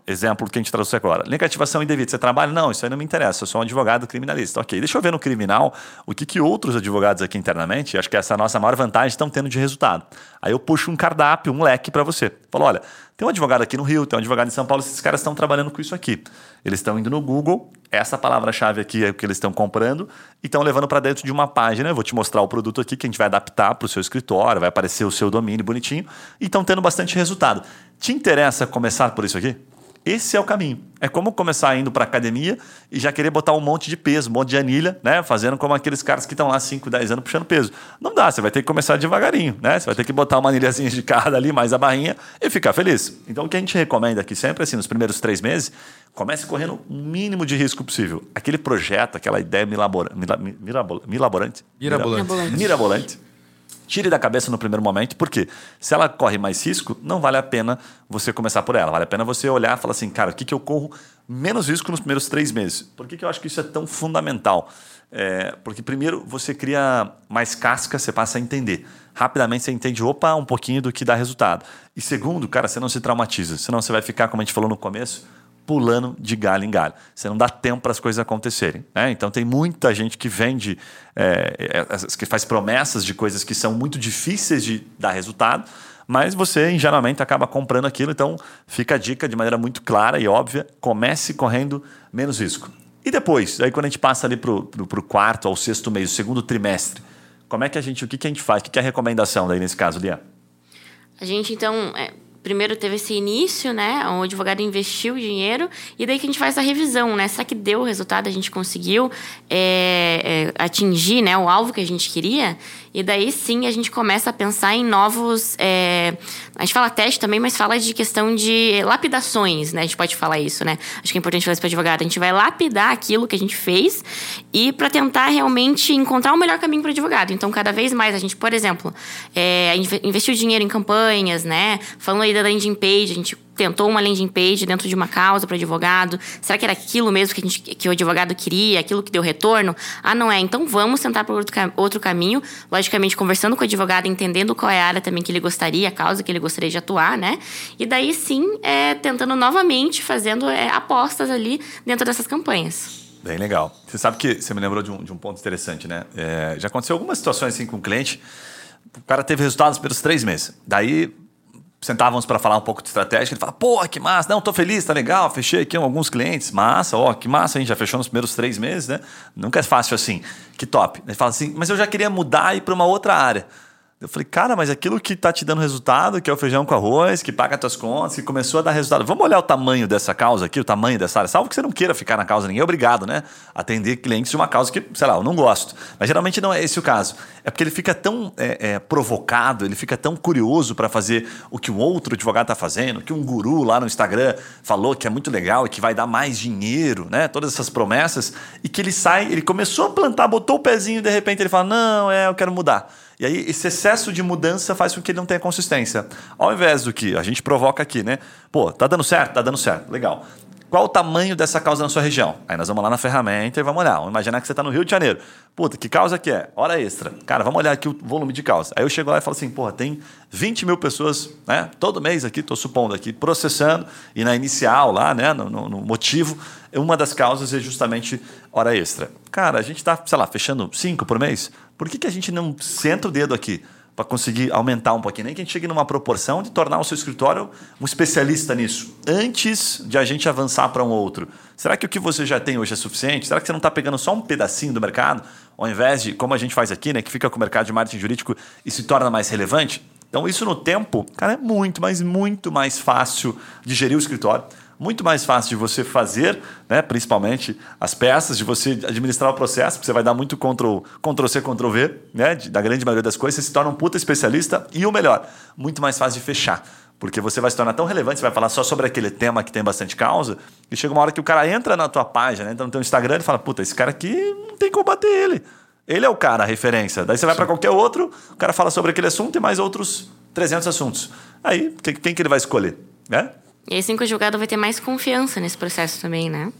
Exemplo que a gente trouxe agora. Link ativação indevida. Você trabalha? Não, isso aí não me interessa. Eu sou um advogado criminalista. Ok, deixa eu ver no criminal o que, que outros advogados aqui internamente, acho que essa é a nossa maior vantagem, estão tendo de resultado. Aí eu puxo um cardápio, um leque para você. Falo, olha, tem um advogado aqui no Rio, tem um advogado em São Paulo, esses caras estão trabalhando com isso aqui. Eles estão indo no Google, essa palavra-chave aqui é o que eles estão comprando e estão levando para dentro de uma página. Eu vou te mostrar o produto aqui que a gente vai adaptar para o seu escritório, vai aparecer o seu domínio bonitinho e estão tendo bastante resultado. Te interessa começar por isso aqui? Esse é o caminho. É como começar indo para academia e já querer botar um monte de peso, um monte de anilha, né? Fazendo como aqueles caras que estão lá 5, 10 anos puxando peso. Não dá, você vai ter que começar devagarinho, né? Você vai ter que botar uma anilhazinha de cada ali, mais a barrinha e ficar feliz. Então o que a gente recomenda aqui sempre, assim, nos primeiros três meses, comece correndo o mínimo de risco possível. Aquele projeto, aquela ideia milabora, milabor, milaborante, mirabolante. mirabolante Tire da cabeça no primeiro momento, porque se ela corre mais risco, não vale a pena você começar por ela. Vale a pena você olhar e falar assim, cara, o que, que eu corro menos risco nos primeiros três meses? Por que, que eu acho que isso é tão fundamental? É, porque primeiro você cria mais casca, você passa a entender. Rapidamente você entende, opa, um pouquinho do que dá resultado. E segundo, cara, você não se traumatiza. Senão você vai ficar, como a gente falou no começo, pulando de galho em galho. Você não dá tempo para as coisas acontecerem. Né? Então tem muita gente que vende, é, é, que faz promessas de coisas que são muito difíceis de dar resultado, mas você ingenuamente acaba comprando aquilo. Então fica a dica de maneira muito clara e óbvia: comece correndo menos risco. E depois, aí quando a gente passa ali para o quarto ou sexto mês, segundo trimestre, como é que a gente, o que, que a gente faz? O que, que é a recomendação daí nesse caso, Lia? A gente então é primeiro teve esse início, né? O advogado investiu o dinheiro e daí que a gente faz a revisão, né? Será que deu o resultado? A gente conseguiu é, é, atingir né, o alvo que a gente queria? E daí sim a gente começa a pensar em novos. É, a gente fala teste também, mas fala de questão de lapidações, né? A gente pode falar isso, né? Acho que é importante falar isso para advogado. A gente vai lapidar aquilo que a gente fez e para tentar realmente encontrar o melhor caminho para o advogado. Então, cada vez mais a gente, por exemplo, é, investiu dinheiro em campanhas, né? Falando aí da landing page, a gente tentou uma landing page dentro de uma causa para advogado. Será que era aquilo mesmo que, gente, que o advogado queria, aquilo que deu retorno? Ah, não é. Então vamos tentar por outro, outro caminho. Logicamente, conversando com o advogado, entendendo qual é a área também que ele gostaria, a causa que ele gostaria de atuar, né? E daí sim, é, tentando novamente, fazendo é, apostas ali dentro dessas campanhas. Bem legal. Você sabe que você me lembrou de um, de um ponto interessante, né? É, já aconteceu algumas situações assim com o cliente. O cara teve resultados pelos três meses. Daí sentávamos para falar um pouco de estratégia, ele fala, pô, que massa, não, tô feliz, tá legal, fechei aqui alguns clientes, massa, ó, que massa, a gente já fechou nos primeiros três meses, né? Nunca é fácil assim, que top. Ele fala assim, mas eu já queria mudar e ir para uma outra área. Eu falei, cara, mas aquilo que está te dando resultado, que é o feijão com arroz, que paga as tuas contas, que começou a dar resultado. Vamos olhar o tamanho dessa causa aqui, o tamanho dessa área. Salvo que você não queira ficar na causa, ninguém é obrigado, né? Atender clientes de uma causa que, sei lá, eu não gosto. Mas geralmente não é esse o caso. É porque ele fica tão é, é, provocado, ele fica tão curioso para fazer o que um outro advogado está fazendo, que um guru lá no Instagram falou que é muito legal e que vai dar mais dinheiro, né? Todas essas promessas. E que ele sai, ele começou a plantar, botou o pezinho e de repente ele fala: não, é, eu quero mudar. E aí, esse excesso de mudança faz com que ele não tenha consistência. Ao invés do que a gente provoca aqui, né? Pô, tá dando certo? Tá dando certo. Legal. Qual o tamanho dessa causa na sua região? Aí nós vamos lá na ferramenta e vamos olhar. Vamos imaginar que você está no Rio de Janeiro. Puta, que causa que é? Hora extra. Cara, vamos olhar aqui o volume de causa. Aí eu chego lá e falo assim, porra, tem 20 mil pessoas, né? Todo mês aqui, estou supondo aqui, processando. E na inicial lá, né? No, no, no, motivo, uma das causas é justamente hora extra. Cara, a gente está, sei lá, fechando cinco por mês. Por que, que a gente não senta o dedo aqui? Para conseguir aumentar um pouquinho, nem que a gente chegue numa proporção de tornar o seu escritório um especialista nisso, antes de a gente avançar para um outro. Será que o que você já tem hoje é suficiente? Será que você não está pegando só um pedacinho do mercado, ao invés de, como a gente faz aqui, né, que fica com o mercado de marketing jurídico e se torna mais relevante? Então, isso no tempo, cara, é muito, mas muito mais fácil de gerir o escritório muito mais fácil de você fazer, né, principalmente as peças, de você administrar o processo, porque você vai dar muito Ctrl, Ctrl C, Ctrl V, né, da grande maioria das coisas, você se torna um puta especialista e o melhor, muito mais fácil de fechar. Porque você vai se tornar tão relevante, você vai falar só sobre aquele tema que tem bastante causa, e chega uma hora que o cara entra na tua página, entra no teu Instagram e fala: Puta, esse cara aqui não tem como bater ele. Ele é o cara, a referência. Daí você vai para qualquer outro, o cara fala sobre aquele assunto e mais outros 300 assuntos. Aí, quem que ele vai escolher? Né? E aí sim o julgado vai ter mais confiança nesse processo também, né?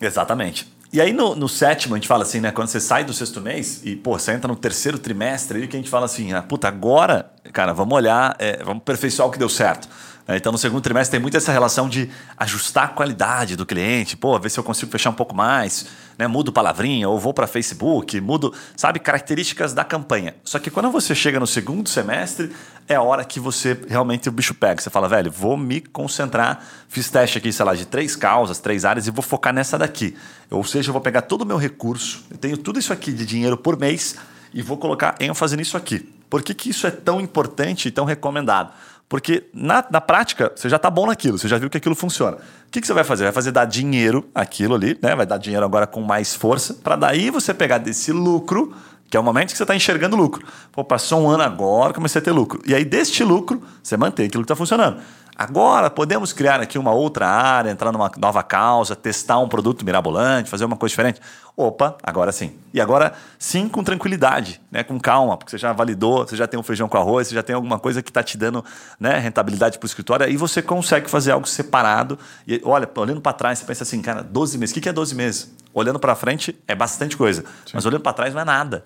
Exatamente. E aí no, no, sétimo, a gente fala assim, né? Quando você sai do sexto mês e, pô, você entra no terceiro trimestre, aí que a gente fala assim, ah, puta, agora, cara, vamos olhar, é, vamos aperfeiçoar o que deu certo. É, então, no segundo trimestre tem muito essa relação de ajustar a qualidade do cliente, pô, ver se eu consigo fechar um pouco mais, né? Mudo palavrinha, ou vou para Facebook, mudo, sabe, características da campanha. Só que quando você chega no segundo semestre, é a hora que você realmente o bicho pega. Você fala, velho, vou me concentrar, fiz teste aqui, sei lá, de três causas, três áreas, e vou focar nessa daqui. Ou seja, eu vou pegar todo o meu recurso, eu tenho tudo isso aqui de dinheiro por mês e vou colocar ênfase nisso aqui. Por que, que isso é tão importante e tão recomendado? Porque na, na prática, você já está bom naquilo, você já viu que aquilo funciona. O que, que você vai fazer? Vai fazer dar dinheiro aquilo ali, né? vai dar dinheiro agora com mais força, para daí você pegar desse lucro, que é o momento que você está enxergando lucro. Pô, passou um ano agora, comecei a ter lucro. E aí, deste lucro, você mantém aquilo que está funcionando. Agora podemos criar aqui uma outra área, entrar numa nova causa, testar um produto mirabolante, fazer uma coisa diferente. Opa, agora sim. E agora sim com tranquilidade, né? com calma, porque você já validou, você já tem um feijão com arroz, você já tem alguma coisa que está te dando né, rentabilidade para o escritório, aí você consegue fazer algo separado. E olha, olhando para trás, você pensa assim, cara, 12 meses, o que é 12 meses? Olhando para frente é bastante coisa, sim. mas olhando para trás não é nada.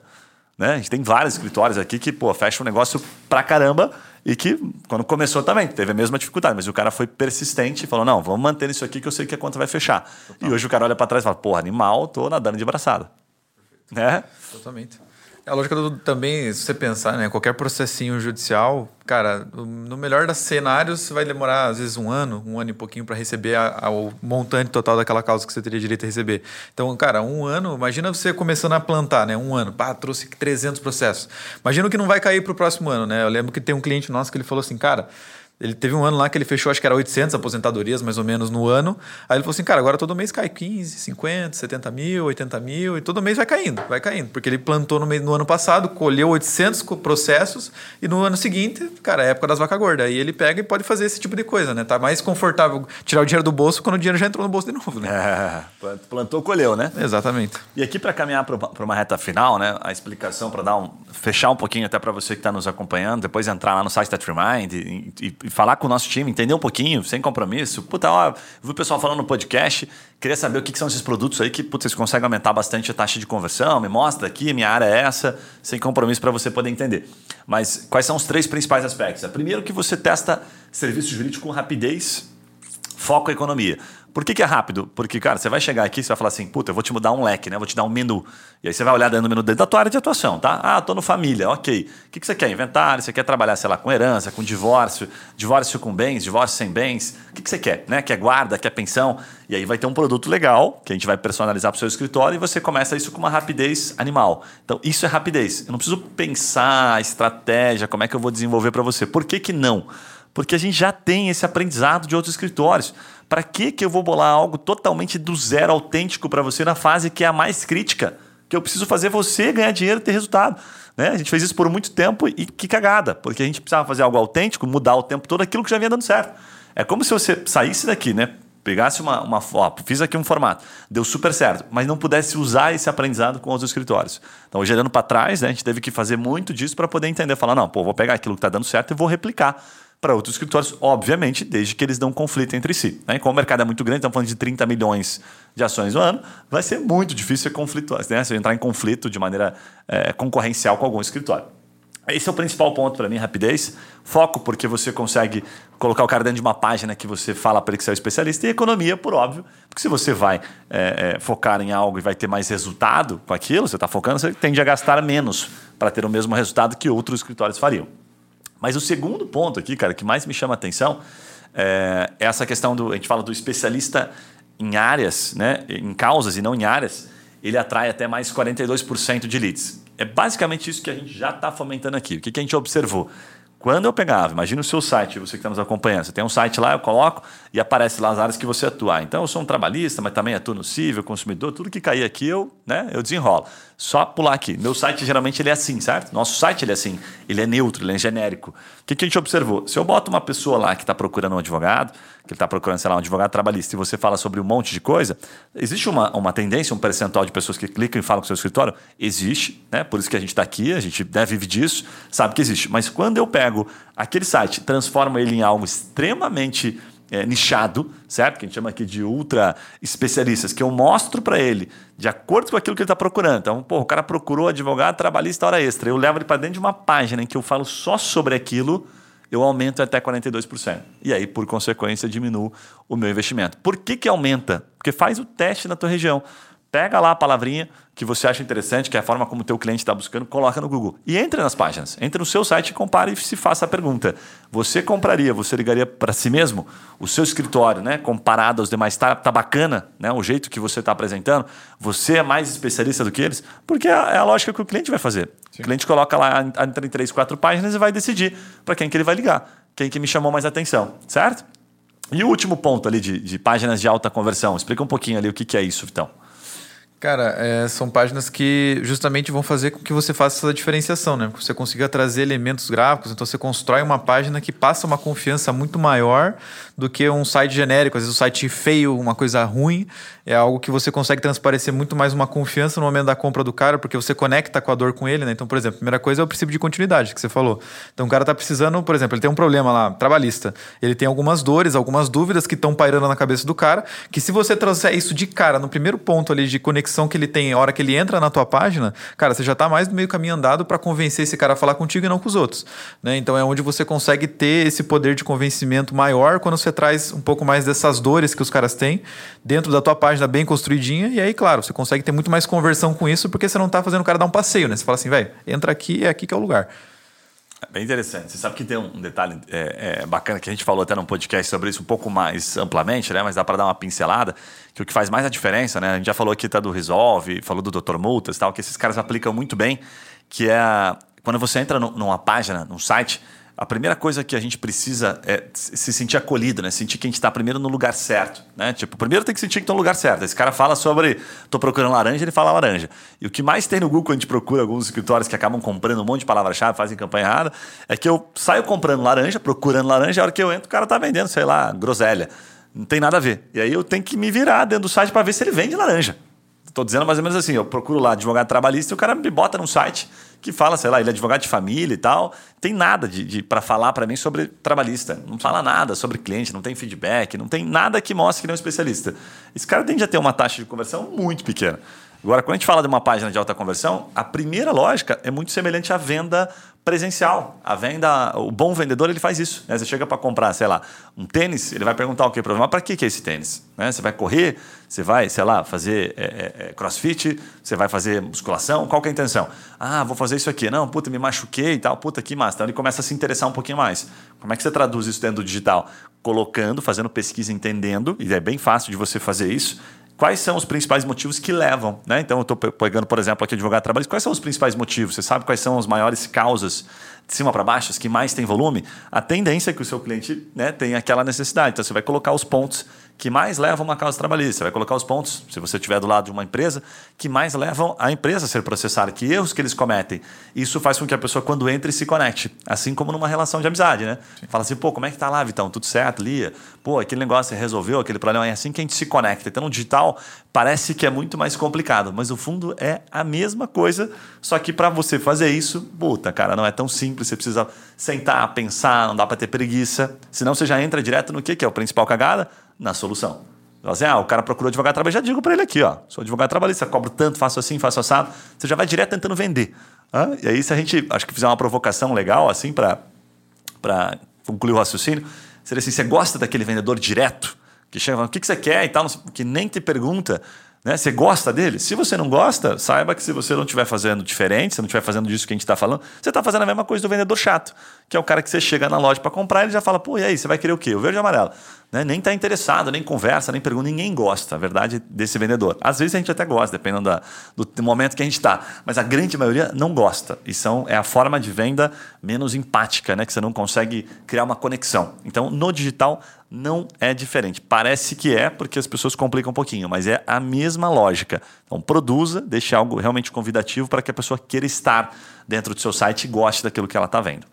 Né? A gente tem vários escritórios aqui que pô, fecha um negócio pra caramba e que, quando começou também, teve a mesma dificuldade, mas o cara foi persistente e falou: não, vamos manter isso aqui que eu sei que a conta vai fechar. Total. E hoje o cara olha para trás e fala: porra, animal, tô nadando de braçada. Né? Totalmente. A lógica do, também, se você pensar, né, qualquer processinho judicial, cara, no melhor dos cenários, vai demorar às vezes um ano, um ano e pouquinho para receber a, a, o montante total daquela causa que você teria direito a receber. Então, cara, um ano, imagina você começando a plantar, né, um ano, pá, trouxe 300 processos. Imagina que não vai cair para o próximo ano, né? Eu lembro que tem um cliente nosso que ele falou assim, cara, ele teve um ano lá que ele fechou, acho que era 800 aposentadorias, mais ou menos, no ano. Aí ele falou assim, cara, agora todo mês cai 15, 50, 70 mil, 80 mil, e todo mês vai caindo, vai caindo. Porque ele plantou no, mês, no ano passado, colheu 800 processos, e no ano seguinte, cara, é época das vacas gordas. Aí ele pega e pode fazer esse tipo de coisa, né? Tá mais confortável tirar o dinheiro do bolso quando o dinheiro já entrou no bolso de novo, né? É, plantou, colheu, né? Exatamente. E aqui para caminhar para uma reta final, né? A explicação para dar um fechar um pouquinho até para você que está nos acompanhando, depois entrar lá no site da TreeMind e, e, e falar com o nosso time, entender um pouquinho, sem compromisso. Puta, ó, vi o pessoal falando no podcast, queria saber o que, que, são esses produtos aí que putz, vocês conseguem aumentar bastante a taxa de conversão, me mostra aqui, minha área é essa, sem compromisso para você poder entender. Mas quais são os três principais aspectos? Primeiro que você testa serviço jurídico com rapidez, foco e economia. Por que, que, é rápido? Porque, cara, você vai chegar aqui e vai falar assim, puta, eu vou te mudar um leque, né? Vou te dar um menu. E aí você vai olhar dentro do menu da tua área de atuação, tá? Ah, tô no família, ok. O que, que você quer? Inventário, você quer trabalhar, sei lá, com herança, com divórcio, divórcio com bens, divórcio sem bens. O que, que você quer? Né? Quer guarda, quer pensão? E aí vai ter um produto legal que a gente vai personalizar para o seu escritório e você começa isso com uma rapidez animal. Então, isso é rapidez. Eu não preciso pensar estratégia, como é que eu vou desenvolver para você. Por que, que não? Porque a gente já tem esse aprendizado de outros escritórios. Para que, que eu vou bolar algo totalmente do zero autêntico para você na fase que é a mais crítica? Que eu preciso fazer você ganhar dinheiro e ter resultado. Né? A gente fez isso por muito tempo e que cagada, porque a gente precisava fazer algo autêntico, mudar o tempo todo aquilo que já vinha dando certo. É como se você saísse daqui, né? pegasse uma, uma ó, fiz aqui um formato, deu super certo, mas não pudesse usar esse aprendizado com outros escritórios. Então, olhando para trás, né, a gente teve que fazer muito disso para poder entender, falar, não, pô, vou pegar aquilo que está dando certo e vou replicar para outros escritórios, obviamente, desde que eles não conflitem entre si. Né? Como o mercado é muito grande, estamos falando de 30 milhões de ações no ano, vai ser muito difícil conflituar, né? se entrar em conflito de maneira é, concorrencial com algum escritório. Esse é o principal ponto para mim, rapidez. Foco, porque você consegue colocar o cara dentro de uma página que você fala para ele que você é um especialista. E economia, por óbvio, porque se você vai é, é, focar em algo e vai ter mais resultado com aquilo, você está focando, você tende a gastar menos para ter o mesmo resultado que outros escritórios fariam. Mas o segundo ponto aqui, cara, que mais me chama a atenção é essa questão do. A gente fala do especialista em áreas, né, em causas e não em áreas, ele atrai até mais 42% de leads. É basicamente isso que a gente já está fomentando aqui. O que, que a gente observou? Quando eu pegava, imagina o seu site, você que está nos acompanhando, você tem um site lá, eu coloco e aparece lá as áreas que você atua. Então eu sou um trabalhista, mas também atuo no civil, consumidor, tudo que cair aqui eu, né, eu desenrolo. Só pular aqui. Meu site geralmente ele é assim, certo? Nosso site ele é assim, ele é neutro, ele é genérico. O que, que a gente observou? Se eu boto uma pessoa lá que está procurando um advogado, que ele está procurando, sei lá, um advogado trabalhista, e você fala sobre um monte de coisa, existe uma, uma tendência, um percentual de pessoas que clicam e falam com o seu escritório? Existe, né? Por isso que a gente está aqui, a gente deve vive disso, sabe que existe. Mas quando eu pego aquele site, transformo ele em algo extremamente é, nichado, certo? Que a gente chama aqui de ultra especialistas, que eu mostro para ele de acordo com aquilo que ele está procurando. Então, pô, o cara procurou advogado trabalhista hora extra. Eu levo ele para dentro de uma página em que eu falo só sobre aquilo eu aumento até 42%. E aí, por consequência, diminuo o meu investimento. Por que, que aumenta? Porque faz o teste na tua região. Pega lá a palavrinha que você acha interessante, que é a forma como o teu cliente está buscando, coloca no Google. E entre nas páginas. Entre no seu site compare e se faça a pergunta. Você compraria, você ligaria para si mesmo o seu escritório, né? Comparado aos demais, está tá bacana né? o jeito que você está apresentando? Você é mais especialista do que eles? Porque é é a lógica que o cliente vai fazer. Sim. O cliente coloca lá entre três, quatro páginas e vai decidir para quem que ele vai ligar. Quem que me chamou mais atenção, certo? E o último ponto ali de, de páginas de alta conversão. Explica um pouquinho ali o que, que é isso, Vitão. Cara, é, são páginas que justamente vão fazer com que você faça essa diferenciação, né? Que você consiga trazer elementos gráficos, então você constrói uma página que passa uma confiança muito maior do que um site genérico, às vezes um site feio, uma coisa ruim, é algo que você consegue transparecer muito mais uma confiança no momento da compra do cara, porque você conecta com a dor com ele, né? Então, por exemplo, a primeira coisa é o princípio de continuidade que você falou. Então, o cara tá precisando, por exemplo, ele tem um problema lá, trabalhista. Ele tem algumas dores, algumas dúvidas que estão pairando na cabeça do cara, que se você trouxer isso de cara, no primeiro ponto ali de conexão que ele tem, a hora que ele entra na tua página, cara, você já tá mais do meio caminho andado para convencer esse cara a falar contigo e não com os outros, né? Então, é onde você consegue ter esse poder de convencimento maior quando você traz um pouco mais dessas dores que os caras têm dentro da tua página página bem construidinha, e aí, claro, você consegue ter muito mais conversão com isso, porque você não está fazendo o cara dar um passeio, né? Você fala assim, velho, entra aqui, é aqui que é o lugar. É bem interessante. Você sabe que tem um detalhe é, é, bacana que a gente falou até num podcast sobre isso um pouco mais amplamente, né? Mas dá para dar uma pincelada. Que o que faz mais a diferença, né? A gente já falou aqui tá do Resolve, falou do Dr. Multas tal, que esses caras aplicam muito bem, que é quando você entra no, numa página, num site, a primeira coisa que a gente precisa é se sentir acolhido, né? Sentir que a gente está primeiro no lugar certo, né? Tipo, primeiro tem que sentir que está no lugar certo. Esse cara fala sobre, tô procurando laranja, ele fala laranja. E o que mais tem no Google quando a gente procura alguns escritórios que acabam comprando um monte de palavra-chave, fazem campanha errada, é que eu saio comprando laranja, procurando laranja, a hora que eu entro, o cara tá vendendo, sei lá, groselha. Não tem nada a ver. E aí eu tenho que me virar dentro do site para ver se ele vende laranja. Estou dizendo mais ou menos assim, eu procuro lá advogado trabalhista e o cara me bota num site que fala, sei lá, ele é advogado de família e tal. Tem nada de, de para falar para mim sobre trabalhista. Não fala nada sobre cliente, não tem feedback, não tem nada que mostre que ele é um especialista. Esse cara tende a ter uma taxa de conversão muito pequena. Agora, quando a gente fala de uma página de alta conversão, a primeira lógica é muito semelhante à venda presencial. A venda, o bom vendedor ele faz isso. Né? Você chega para comprar, sei lá, um tênis, ele vai perguntar o que problema, para que que é esse tênis? Né? Você vai correr, você vai, sei lá, fazer é, é, é, CrossFit, você vai fazer musculação, qual que é a intenção? Ah, vou fazer isso aqui. Não, puta, me machuquei e tal, puta que massa. Então ele começa a se interessar um pouquinho mais. Como é que você traduz isso dentro do digital? Colocando, fazendo pesquisa, entendendo, e é bem fácil de você fazer isso quais são os principais motivos que levam, né? Então eu estou pegando, por exemplo, aqui advogado trabalhista, quais são os principais motivos? Você sabe quais são as maiores causas de cima para baixo, as que mais têm volume? A tendência é que o seu cliente né, tenha aquela necessidade. Então você vai colocar os pontos que mais levam uma causa trabalhista. Você vai colocar os pontos, se você estiver do lado de uma empresa, que mais levam a empresa a ser processada, que erros que eles cometem. Isso faz com que a pessoa, quando entre, se conecte. Assim como numa relação de amizade, né? Sim. Fala assim, pô, como é que tá lá, Vitão? Tudo certo, Lia? Pô, aquele negócio você resolveu, aquele problema. É assim que a gente se conecta. Então, no digital, parece que é muito mais complicado, mas no fundo é a mesma coisa, só que para você fazer isso, puta, cara, não é tão simples. Você precisa sentar, pensar, não dá para ter preguiça. Senão você já entra direto no que, que é o principal cagada? Na solução. Assim, ah, o cara procurou advogado trabalhista, já digo para ele aqui, ó, sou advogado trabalhista, cobro tanto, faço assim, faço assado. Você já vai direto tentando vender. Ah, e aí, se a gente, acho que fizer uma provocação legal, assim, para concluir o raciocínio, seria assim, você gosta daquele vendedor direto, que chega falando, o que, que você quer e tal, que nem te pergunta, né? Você gosta dele? Se você não gosta, saiba que se você não estiver fazendo diferente, se não estiver fazendo disso que a gente está falando, você está fazendo a mesma coisa do vendedor chato, que é o cara que você chega na loja para comprar e ele já fala, pô, e aí, você vai querer o quê? O verde e amarelo. Né? Nem está interessado, nem conversa, nem pergunta, ninguém gosta, a verdade, desse vendedor. Às vezes a gente até gosta, dependendo da, do momento que a gente está, mas a grande maioria não gosta. E são, é a forma de venda menos empática, né? que você não consegue criar uma conexão. Então, no digital, não é diferente. Parece que é, porque as pessoas complicam um pouquinho, mas é a mesma lógica. Então, produza, deixe algo realmente convidativo para que a pessoa queira estar dentro do seu site e goste daquilo que ela está vendo.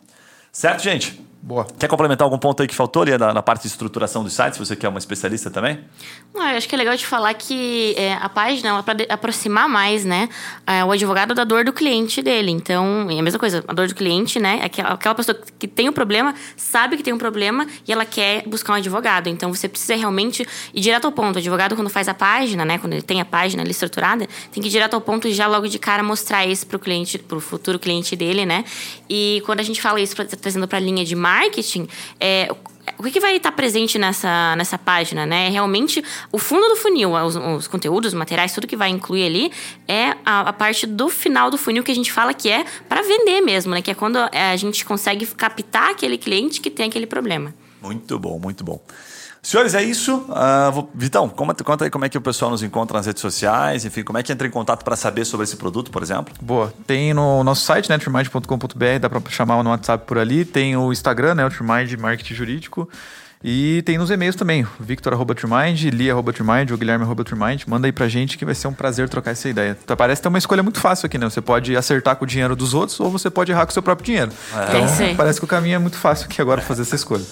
Certo, gente? Boa. Quer complementar algum ponto aí que faltou ali na, na parte de estruturação dos sites? Você que é uma especialista também? Não, eu acho que é legal de falar que é, a página ela é para aproximar mais, né, é, o advogado da dor do cliente dele. Então, é a mesma coisa, a dor do cliente, né, é aquela, aquela pessoa que tem um problema, sabe que tem um problema e ela quer buscar um advogado. Então, você precisa realmente ir direto ao ponto. O advogado, quando faz a página, né, quando ele tem a página ali estruturada, tem que ir direto ao ponto e já logo de cara mostrar isso para o cliente, para o futuro cliente dele, né. E quando a gente fala isso, pra, trazendo para a linha de marketing, marketing, é, o que, vai estar presente nessa, nessa página, né? Realmente, o fundo do funil, os, os conteúdos, os materiais, tudo que vai incluir ali é a, a, parte do final do funil que a gente fala que é para vender mesmo, né? Que é quando a gente consegue captar aquele cliente que tem aquele problema. Muito bom, muito bom. Senhores, é isso. Uh, vou... Vitão, conta, conta aí como é que o pessoal nos encontra nas redes sociais, enfim, como é que entra em contato para saber sobre esse produto, por exemplo? Boa. Tem no nosso site, né, dá para chamar no WhatsApp por ali. Tem o Instagram, né, o Marketing Jurídico. E tem nos e-mails também, victor.trimind, li.trimind ou guilherme.trimind. Manda aí pra gente que vai ser um prazer trocar essa ideia. Tá, parece ter uma escolha muito fácil aqui, né? Você pode acertar com o dinheiro dos outros ou você pode errar com o seu próprio dinheiro. É. Então, é parece que o caminho é muito fácil aqui agora fazer essa escolha.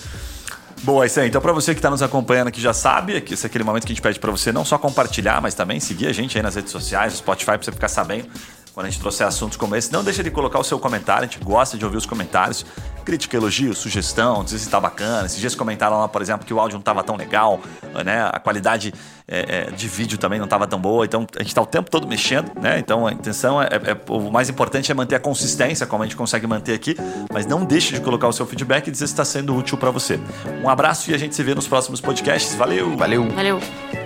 Boa, isso aí. Então, para você que está nos acompanhando aqui já sabe, que esse é aquele momento que a gente pede para você não só compartilhar, mas também seguir a gente aí nas redes sociais, no Spotify, para você ficar sabendo quando a gente trouxer assuntos como esse. Não deixa de colocar o seu comentário, a gente gosta de ouvir os comentários. Crítica, elogio, sugestão, dizer se está bacana. Esses dias comentaram lá, por exemplo, que o áudio não estava tão legal, né? A qualidade é, é, de vídeo também não estava tão boa. Então a gente está o tempo todo mexendo, né? Então a intenção é, é, o mais importante é manter a consistência, como a gente consegue manter aqui. Mas não deixe de colocar o seu feedback e dizer se está sendo útil para você. Um abraço e a gente se vê nos próximos podcasts. Valeu! Valeu! Valeu!